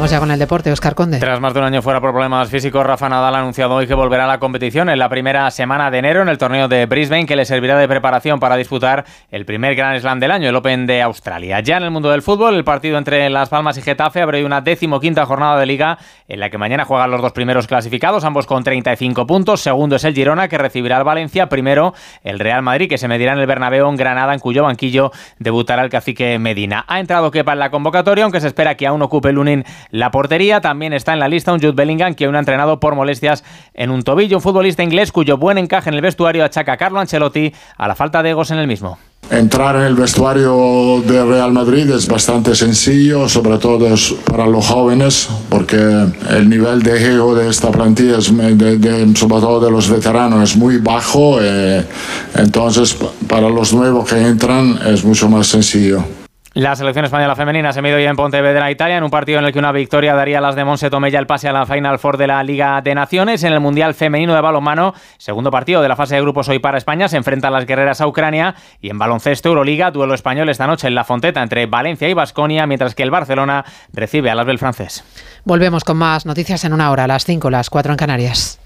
vamos ya con el deporte, Oscar Conde. Tras más de un año fuera por problemas físicos, Rafa Nadal ha anunciado hoy que volverá a la competición en la primera semana de enero en el torneo de Brisbane, que le servirá de preparación para disputar el primer Grand Slam del año, el Open de Australia. Ya en el mundo del fútbol, el partido entre Las Palmas y Getafe abre una decimoquinta jornada de liga en la que mañana juegan los dos primeros clasificados, ambos con 35 puntos. Segundo es el Girona, que recibirá al Valencia. Primero, el Real Madrid, que se medirá en el Bernabéu en Granada, en cuyo banquillo debutará el cacique Medina. Ha entrado Kepa en la convocatoria, aunque se espera que aún ocupe Lunin la portería. También está en la lista un Jude Bellingham, que aún ha entrenado por molestias en un tobillo. Un futbolista inglés cuyo buen encaje en el vestuario achaca a Carlo Ancelotti a la falta de egos en el mismo. Entrar en el vestuario de Real Madrid es bastante sencillo, sobre todo para los jóvenes, porque el nivel de ego de esta plantilla, es, sobre todo de los veteranos, es muy bajo. Eh, entonces, para los nuevos que entran es mucho más sencillo. La selección española femenina se midió ya en Pontevedra, Italia, en un partido en el que una victoria daría a las de Monse Tomella el pase a la Final Four de la Liga de Naciones. En el Mundial Femenino de Balonmano, segundo partido de la fase de grupos hoy para España, se enfrentan las guerreras a Ucrania. Y en baloncesto Euroliga, duelo español esta noche en La Fonteta entre Valencia y Basconia, mientras que el Barcelona recibe a las del francés. Volvemos con más noticias en una hora, a las 5, las 4 en Canarias.